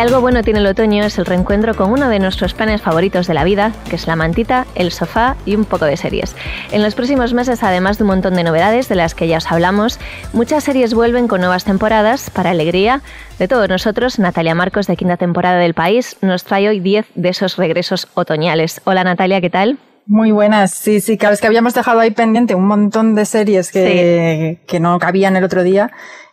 Si algo bueno tiene el otoño es el reencuentro con uno de nuestros planes favoritos de la vida, que es la mantita, el sofá y un poco de series. En los próximos meses, además de un montón de novedades de las que ya os hablamos, muchas series vuelven con nuevas temporadas para alegría de todos nosotros. Natalia Marcos, de quinta temporada del país, nos trae hoy 10 de esos regresos otoñales. Hola Natalia, ¿qué tal? Muy buenas, sí, sí, claro, es que habíamos dejado ahí pendiente un montón de series que, que no cabían el otro día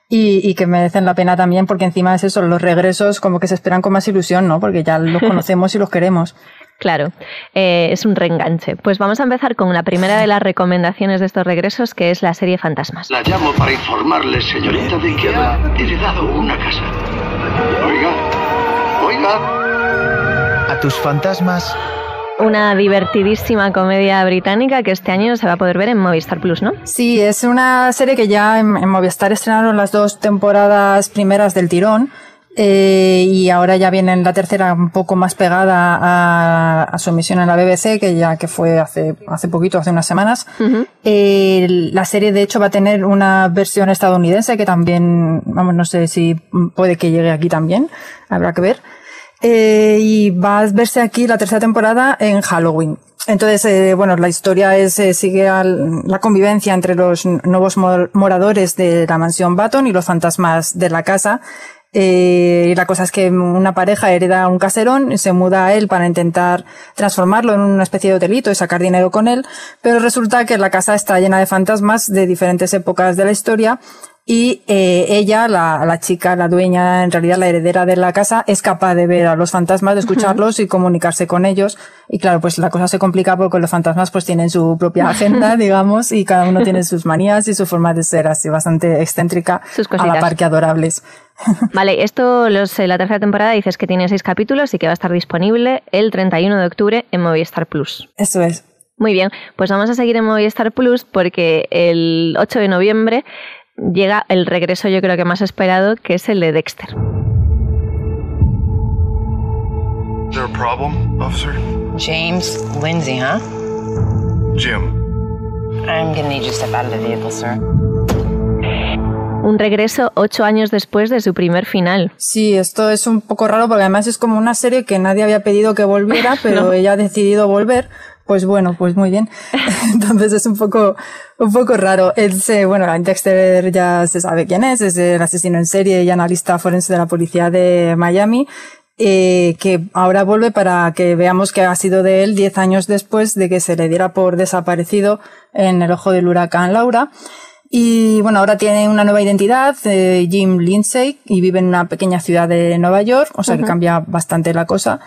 y, que merecen la pena también porque encima es eso, los regresos como que se esperan con más ilusión, ¿no? Porque ya los conocemos y los queremos. Claro, eh, es un reenganche. Pues vamos a empezar con la primera de las recomendaciones de estos regresos, que es la serie Fantasmas. La llamo para informarle, señorita, de que ha heredado una casa. Oiga, oiga. A tus fantasmas una divertidísima comedia británica que este año se va a poder ver en Movistar Plus, ¿no? Sí, es una serie que ya en, Movistar estrenaron las dos temporadas primeras del tirón. Eh, y ahora ya viene la tercera un poco más pegada a, su emisión en la BBC, que ya que fue hace, hace poquito, hace unas semanas. Eh, la serie de hecho va a tener una versión estadounidense que también, vamos, no sé si puede que llegue aquí también, habrá que ver. Eh, y va a verse aquí la tercera temporada en Halloween. Entonces, eh, bueno, la historia es, eh, sigue la convivencia entre los nuevos moradores de la mansión Baton y los fantasmas de la casa. Eh, y la cosa es que una pareja hereda un caserón, y se muda a él para intentar transformarlo en una especie de hotelito y sacar dinero con él, pero resulta que la casa está llena de fantasmas de diferentes épocas de la historia y eh, ella, la, la, chica, la dueña, en realidad la heredera de la casa, es capaz de ver a los fantasmas, de escucharlos y comunicarse con ellos. Y claro, pues la cosa se complica porque los fantasmas pues tienen su propia agenda, digamos, y cada uno tiene sus manías y su forma de ser así bastante excéntrica, a la par que adorables. Vale, esto los, la tercera temporada dices que tiene seis capítulos y que va a estar disponible el 31 de octubre en Movistar Plus. Eso es. Muy bien, pues vamos a seguir en Movistar Plus porque el 8 de noviembre llega el regreso yo creo que más esperado, que es el de Dexter. Is there a problem, officer? James Lindsay, huh? Jim. I'm gonna need you to step out of the vehicle, sir. Un regreso ocho años después de su primer final. Sí, esto es un poco raro porque además es como una serie que nadie había pedido que volviera, pero ella ha decidido volver pues bueno, pues muy bien. Entonces es un poco, un poco raro. Él se, bueno, Dexter ya se sabe quién es, es el asesino en serie y analista forense de la policía de Miami. Eh, que ahora vuelve para que veamos que ha sido de él diez años después de que se le diera por desaparecido en el ojo del huracán Laura. Y bueno, ahora tiene una nueva identidad, eh, Jim Lindsay, y vive en una pequeña ciudad de Nueva York, o sea que cambia bastante la cosa.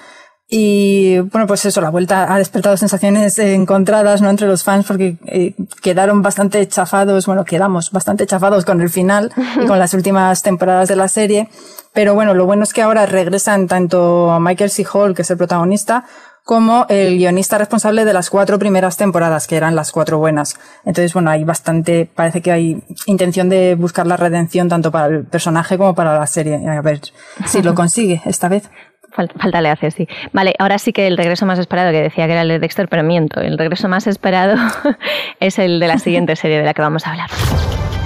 Y bueno, pues eso, la vuelta ha despertado sensaciones encontradas, ¿no? Entre los fans porque eh, quedaron bastante chafados, bueno, quedamos bastante chafados con el final y con las últimas temporadas de la serie. Pero bueno, lo bueno es que ahora regresan tanto Michael C. Hall, que es el protagonista, como el guionista responsable de las cuatro primeras temporadas, que eran las cuatro buenas. Entonces, bueno, hay bastante, parece que hay intención de buscar la redención tanto para el personaje como para la serie. A ver si lo consigue esta vez. Falta, le hace, sí. Vale, ahora sí que el regreso más esperado, que decía que era el de Dexter, pero miento. El regreso más esperado es el de la siguiente serie de la que vamos a hablar.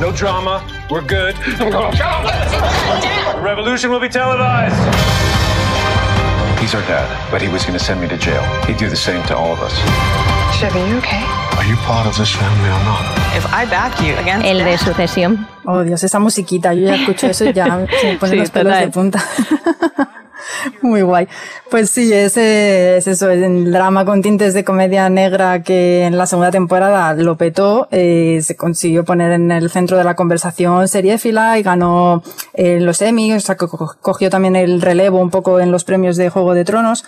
No drama, we're good. Revolution will be televised. He's our dad, but he was going to send me to jail. He'd do the same to all of us. Chevy, you okay? Are you part of this family or not? If I back you against El de sucesión. Oh, Dios, esa musiquita. Yo ya escucho eso y ya se me ponen los pelos de punta. Muy guay. Pues sí, ese es eso, es el drama con tintes de comedia negra que en la segunda temporada lo petó, eh, se consiguió poner en el centro de la conversación seriéfila y ganó eh, los Emmy, o sea, cogió también el relevo un poco en los premios de Juego de Tronos.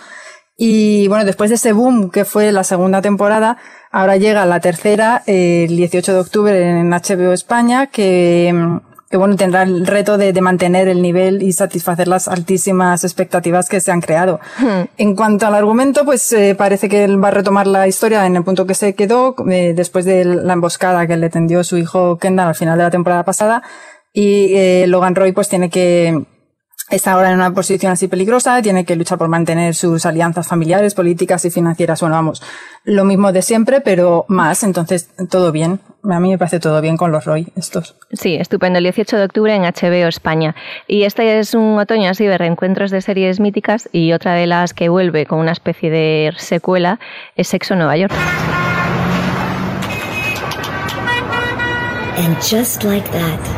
Y bueno, después de ese boom que fue la segunda temporada, ahora llega la tercera, el 18 de octubre en HBO España, que que bueno, tendrá el reto de, de, mantener el nivel y satisfacer las altísimas expectativas que se han creado. Hmm. En cuanto al argumento, pues eh, parece que él va a retomar la historia en el punto que se quedó eh, después de la emboscada que le tendió su hijo Kendall al final de la temporada pasada. y eh, Logan Roy pues tiene que está ahora en una posición así peligrosa, tiene que luchar por mantener sus alianzas familiares, políticas y financieras. Bueno, vamos, lo mismo de siempre, pero más. Entonces, todo bien. A mí me parece todo bien con los Roy, estos. Sí, estupendo. El 18 de octubre en HBO España. Y este es un otoño así de reencuentros de series míticas y otra de las que vuelve con una especie de secuela es Sexo en Nueva York. And just like that.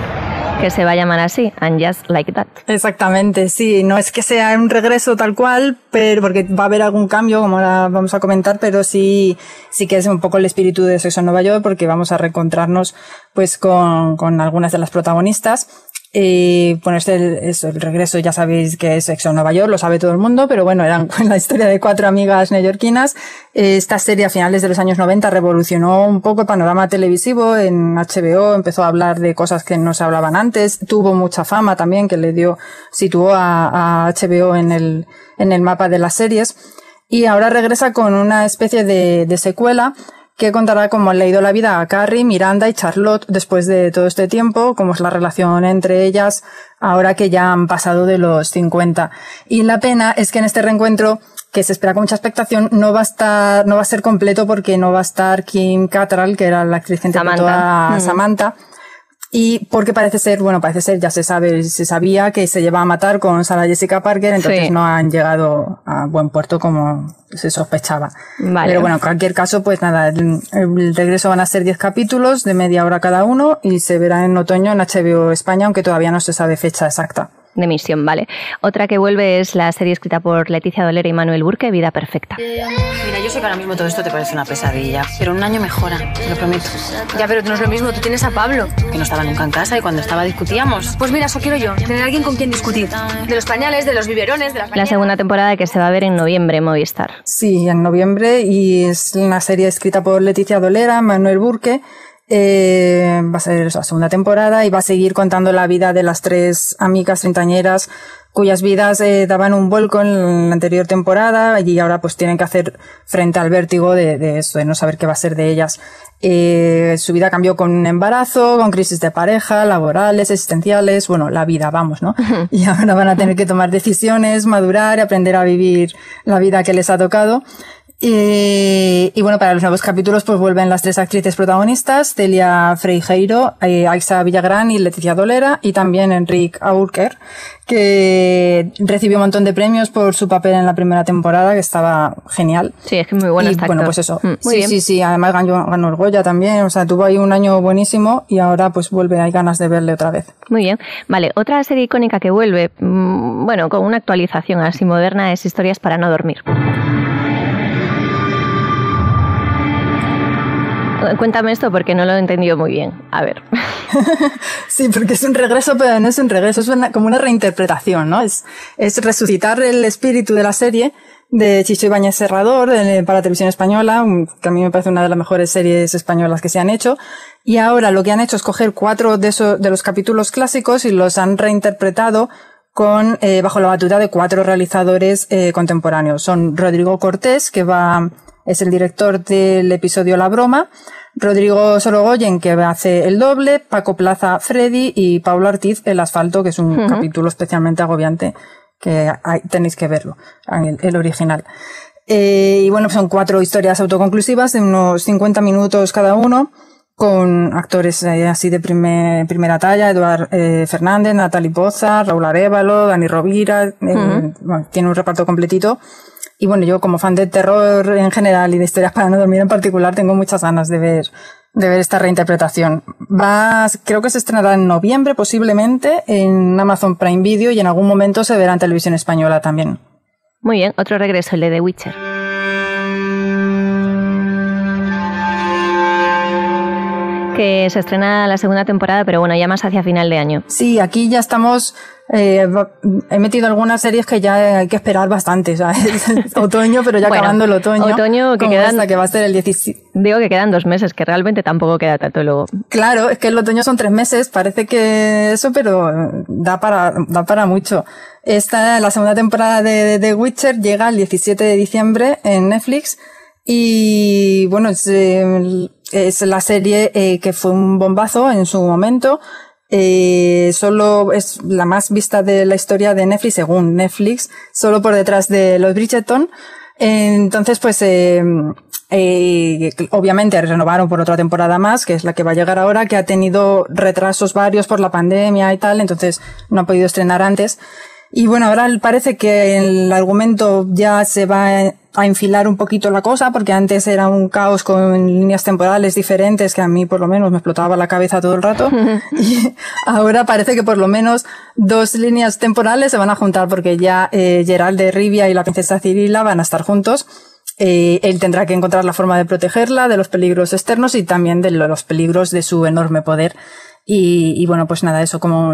Que se va a llamar así, And Just Like That. Exactamente, sí. No es que sea un regreso tal cual, pero porque va a haber algún cambio, como ahora vamos a comentar, pero sí, sí que es un poco el espíritu de Sexo en Nueva York, porque vamos a reencontrarnos pues con, con algunas de las protagonistas y bueno, este es el regreso, ya sabéis que es Sexo en Nueva York, lo sabe todo el mundo, pero bueno, era la historia de cuatro amigas neoyorquinas. Esta serie a finales de los años 90 revolucionó un poco el panorama televisivo en HBO, empezó a hablar de cosas que no se hablaban antes, tuvo mucha fama también que le dio, situó a, a HBO en el, en el mapa de las series. Y ahora regresa con una especie de, de secuela que contará cómo han leído la vida a Carrie, Miranda y Charlotte después de todo este tiempo, cómo es la relación entre ellas ahora que ya han pasado de los 50. Y la pena es que en este reencuentro que se espera con mucha expectación, no va a estar, no va a ser completo porque no va a estar Kim Cattrall, que era la actriz que interpretó a Mm. Samantha. Y porque parece ser, bueno, parece ser, ya se sabe, se sabía que se lleva a matar con Sarah Jessica Parker, entonces Sí. no han llegado a buen puerto como se sospechaba. Vale. Pero bueno, en cualquier caso, pues nada, el, el regreso van a ser 10 capítulos de media hora cada uno y se verá en otoño en HBO España, aunque todavía no se sabe fecha exacta. De emisión, vale. Otra que vuelve es la serie escrita por Leticia Dolera y Manuel Burke, Vida Perfecta. Mira, yo sé que ahora mismo todo esto te parece una pesadilla, pero un año mejora, te lo prometo. Ya, pero no es lo mismo, tú tienes a Pablo. Que no estaba nunca en casa y cuando estaba discutíamos. Pues mira, eso quiero yo, tener alguien con quien discutir. De los pañales, de los biberones, de las La segunda temporada que se va a ver en noviembre en Movistar. Sí, en noviembre y es una serie escrita por Leticia Dolera, Manuel Burke. Eh, va a ser la segunda temporada y va a seguir contando la vida de las tres amigas treintañeras cuyas vidas eh, daban un vuelco en la anterior temporada y ahora pues tienen que hacer frente al vértigo de, de eso, de no saber qué va a ser de ellas. Eh, su vida cambió con un embarazo, con crisis de pareja, laborales, existenciales, bueno, la vida, vamos, ¿no? Y ahora van a tener que tomar decisiones, madurar y aprender a vivir la vida que les ha tocado. Y, y, bueno, para los nuevos capítulos pues vuelven las tres actrices protagonistas, Celia Freijeiro, eh, Aixa Villagrán y Leticia Dolera, y también Enrique Aurker, que recibió un montón de premios por su papel en la primera temporada, que estaba genial. Sí, es que muy bueno y, este bueno, actor. pues eso. Mm, sí, bien. sí, sí, además ganó, ganó el Goya también, o sea, tuvo ahí un año buenísimo y ahora pues vuelve, hay ganas de verle otra vez. Muy bien. Vale, otra serie icónica que vuelve, mm, bueno, con una actualización así moderna, es Historias para no dormir. Cuéntame esto porque no lo he entendido muy bien. A ver. Sí, porque es un regreso, pero no es un regreso, es una- como una reinterpretación, ¿no? Es, es resucitar el espíritu de la serie de Chicho Ibáñez Serrador para Televisión Española, que a mí me parece una de las mejores series españolas que se han hecho. Y ahora lo que han hecho es coger cuatro de, esos, de los capítulos clásicos y los han reinterpretado con, eh, bajo la batuta de cuatro realizadores eh, contemporáneos. Son Rodrigo Cortés, que va, es el director del episodio La Broma, Rodrigo Sorogoyen, que hace el doble, Paco Plaza Freddy y Pablo Ortiz El Asfalto, que es un capítulo especialmente agobiante, que hay- tenéis que verlo, el, el original. Eh, y bueno, son cuatro historias autoconclusivas de unos 50 minutos cada uno, con actores eh, así de primer- primera talla, Eduard eh, Fernández, Natalie Poza, Raúl Arevalo, Dani Rovira, bueno, tiene un reparto completito. Y bueno, yo como fan de terror en general y de historias para no dormir en particular, tengo muchas ganas de ver, de ver esta reinterpretación. Va, creo que se estrenará en noviembre posiblemente en Amazon Prime Video y en algún momento se verá en televisión española también. Muy bien, otro regreso, el de The Witcher. Que se estrena la segunda temporada, pero bueno, ya más hacia final de año. Sí, aquí ya estamos. eh, he metido algunas series que ya hay que esperar bastante. O sea, es otoño, pero ya Bueno, acabando el otoño. otoño que quedan- esta, que va a ser el 17. Digo que quedan dos meses, que realmente tampoco queda tanto luego. Claro, es que el otoño son tres meses, parece que eso, pero eh, da para, da para mucho. Esta, la segunda temporada de The Witcher llega el 17 de diciembre en Netflix y bueno, es, eh, la serie eh, que fue un bombazo en su momento. Eh, solo es la más vista de la historia de Netflix, según Netflix, solo por detrás de los Bridgerton. Entonces, pues, obviamente renovaron por otra temporada más, que es la que va a llegar ahora, que ha tenido retrasos varios por la pandemia y tal, entonces no ha podido estrenar antes. Y bueno, ahora parece que el argumento ya se va a enfilar un poquito la cosa, porque antes era un caos con líneas temporales diferentes que a mí por lo menos me explotaba la cabeza todo el rato. y ahora parece que por lo menos dos líneas temporales se van a juntar porque ya eh, Gerald de Rivia y la princesa Cirila van a estar juntos. Eh, él tendrá que encontrar la forma de protegerla de los peligros externos y también de los peligros de su enorme poder. Y, bueno, pues nada, eso como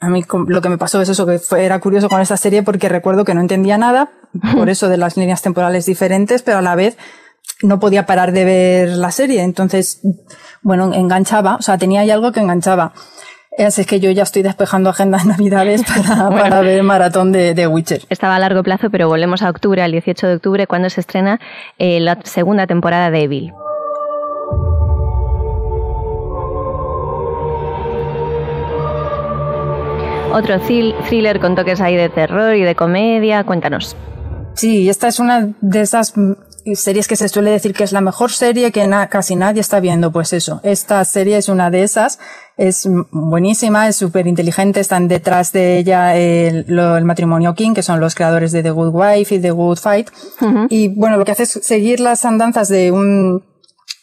a mí lo que me pasó es eso, que fue, era curioso con esta serie porque recuerdo que no entendía nada, por eso de las líneas temporales diferentes, pero a la vez no podía parar de ver la serie. Entonces, bueno, enganchaba, o sea, tenía ahí algo que enganchaba. Así es que yo ya estoy despejando agendas navidades para, para ver el maratón de, de, Witcher. Estaba a largo plazo, pero volvemos a octubre, al 18 de octubre, cuando se estrena eh, la segunda temporada de Evil. Otro thriller con toques ahí de terror y de comedia. Cuéntanos. Sí, esta es una de esas series que se suele decir que es la mejor serie que casi nadie está viendo. Pues eso, esta serie es una de esas. Es buenísima, es súper inteligente. Están detrás de ella el, el, matrimonio King, que son los creadores de The Good Wife y The Good Fight. Y bueno, lo que hace es seguir las andanzas de un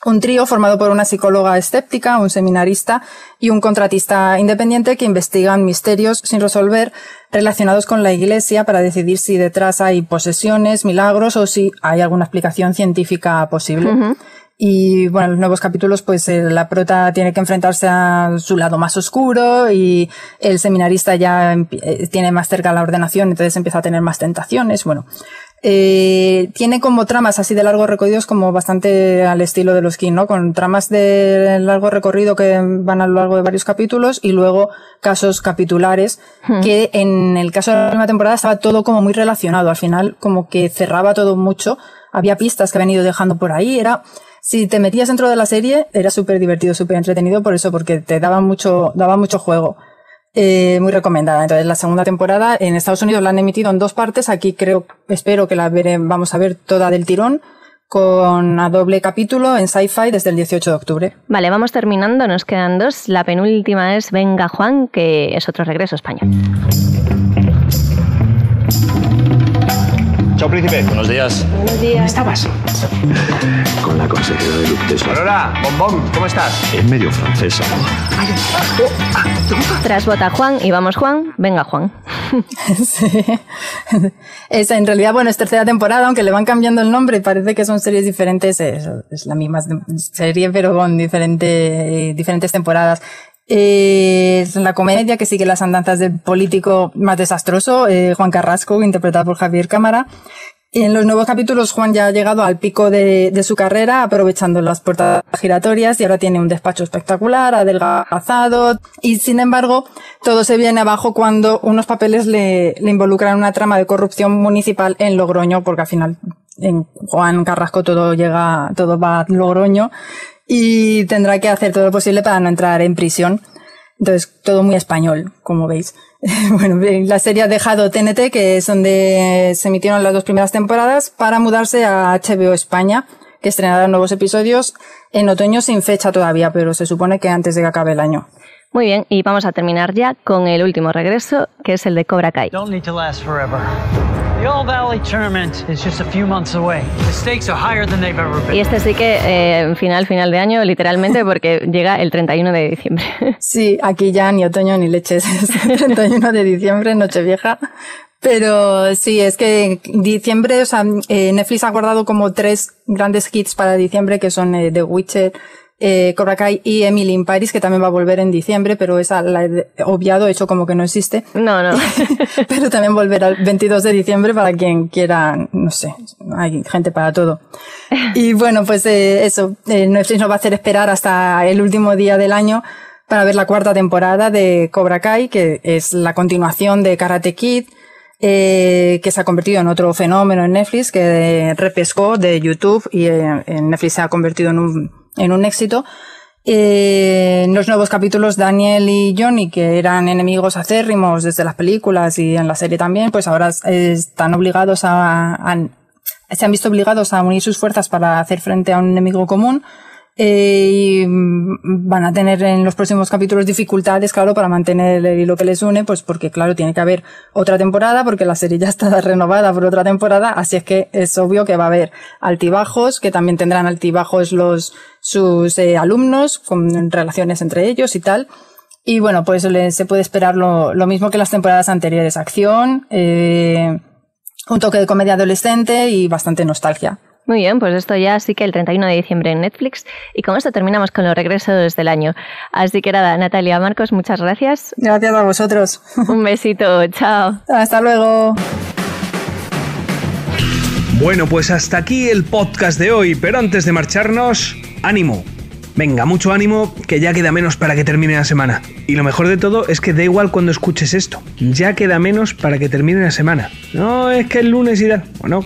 un trío formado por una psicóloga escéptica, un seminarista y un contratista independiente que investigan misterios sin resolver relacionados con la iglesia para decidir si detrás hay posesiones, milagros o si hay alguna explicación científica posible. Y bueno, en los nuevos capítulos, pues eh, la prota tiene que enfrentarse a su lado más oscuro y el seminarista ya eh, tiene más cerca la ordenación, entonces empieza a tener más tentaciones. Bueno, eh, tiene como tramas así de largo recorrido, como bastante al estilo de los King, ¿no? Con tramas de largo recorrido que van a lo largo de varios capítulos y luego casos capitulares, que en el caso de la última temporada estaba todo como muy relacionado. Al final, como que cerraba todo mucho. Había pistas que habían ido dejando por ahí. Era, si te metías dentro de la serie, era súper divertido, súper entretenido por eso, porque te daba mucho, daba mucho juego. Eh, muy recomendada. Entonces, la segunda temporada en Estados Unidos la han emitido en dos partes. Aquí creo, espero que la veré, vamos a ver toda del tirón con a doble capítulo en Sci-Fi desde el 18 de octubre. Vale, vamos terminando, nos quedan dos. La penúltima es Venga Juan, que es otro regreso español. Chao, príncipe. Buenos días. Buenos días. ¿Dónde estabas? Con la consejera de Luc Tesla. Aurora, bombón, ¿cómo estás? Es medio francesa. Tras vota Juan y vamos Juan, venga Juan. sí. Es, en realidad, bueno, es tercera temporada, aunque le van cambiando el nombre, parece que son series diferentes, es, es la misma serie, pero con diferente, diferentes temporadas. Eh, la comedia que sigue las andanzas del político más desastroso, eh, Juan Carrasco, interpretado por Javier Cámara. En los nuevos capítulos, Juan ya ha llegado al pico de, su carrera, aprovechando las puertas giratorias y ahora tiene un despacho espectacular, adelgazado. Y sin embargo, todo se viene abajo cuando unos papeles le, le involucran una trama de corrupción municipal en Logroño, porque al final en Juan Carrasco todo llega, todo va a Logroño y tendrá que hacer todo lo posible para no entrar en prisión. Entonces, todo muy español, como veis. bueno, la serie ha dejado TNT, que es donde se emitieron las dos primeras temporadas, para mudarse a HBO España, que estrenará nuevos episodios en otoño sin fecha todavía, pero se supone que antes de que acabe el año. Muy bien, y vamos a terminar ya con el último regreso, que es el de Cobra Kai. Don't need to last forever. The All Valley Tournament is just a few months away. The stakes are higher than they've ever been. Y este sí que eh, final, final de año, literalmente, porque llega el 31 de diciembre. Sí, aquí ya ni otoño ni leches. Es el 31 de diciembre, Nochevieja. Pero sí, es que diciembre, o sea, eh, Netflix ha guardado como tres grandes hits para diciembre, que son eh, The Witcher, eh, Cobra Kai y Emily in Paris, que también va a volver en diciembre, pero esa la he obviado, hecho como que no existe. No, no. pero también volverá el 22 de diciembre para quien quiera, no sé, hay gente para todo. Y bueno, pues eh, eso, eh, Netflix nos va a hacer esperar hasta el último día del año para ver la cuarta temporada de Cobra Kai, que es la continuación de Karate Kid, eh, que se ha convertido en otro fenómeno en Netflix, que repescó de YouTube y eh, en Netflix se ha convertido en un en un éxito. Eh, en los nuevos capítulos, Daniel y Johnny, que eran enemigos acérrimos desde las películas y en la serie también, pues ahora están obligados a, a se han visto obligados a unir sus fuerzas para hacer frente a un enemigo común eh, y mm, van a tener en los próximos capítulos dificultades, claro, para mantener el hilo que les une, pues porque, claro, tiene que haber otra temporada, porque la serie ya está renovada por otra temporada, así es que es obvio que va a haber altibajos, que también tendrán altibajos los, sus eh, alumnos, con relaciones entre ellos y tal. Y bueno, pues se puede esperar lo, lo, mismo que las temporadas anteriores, acción, eh, un toque de comedia adolescente y bastante nostalgia. Muy bien, pues esto ya sí que el 31 de diciembre en Netflix. Y con esto terminamos con los regresos del año. Así que nada, Natalia, Marcos, muchas gracias. Gracias a vosotros. Un besito, chao. Hasta luego. Bueno, pues hasta aquí el podcast de hoy, pero antes de marcharnos, ánimo. Venga, mucho ánimo, que ya queda menos para que termine la semana. Y lo mejor de todo es que da igual cuando escuches esto. Ya queda menos para que termine la semana. No es que el lunes irá. Bueno,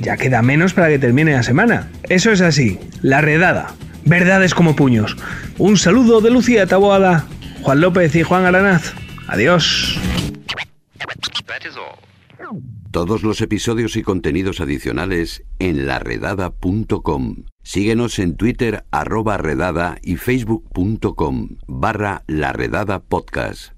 ya queda menos para que termine la semana. Eso es así, la redada. Verdades como puños. Un saludo de Lucía Taboada, Juan López y Juan Aranaz. Adiós. Todos los episodios y contenidos adicionales en laredada.com. Síguenos en Twitter arroba redada y facebook.com barra laredada podcast.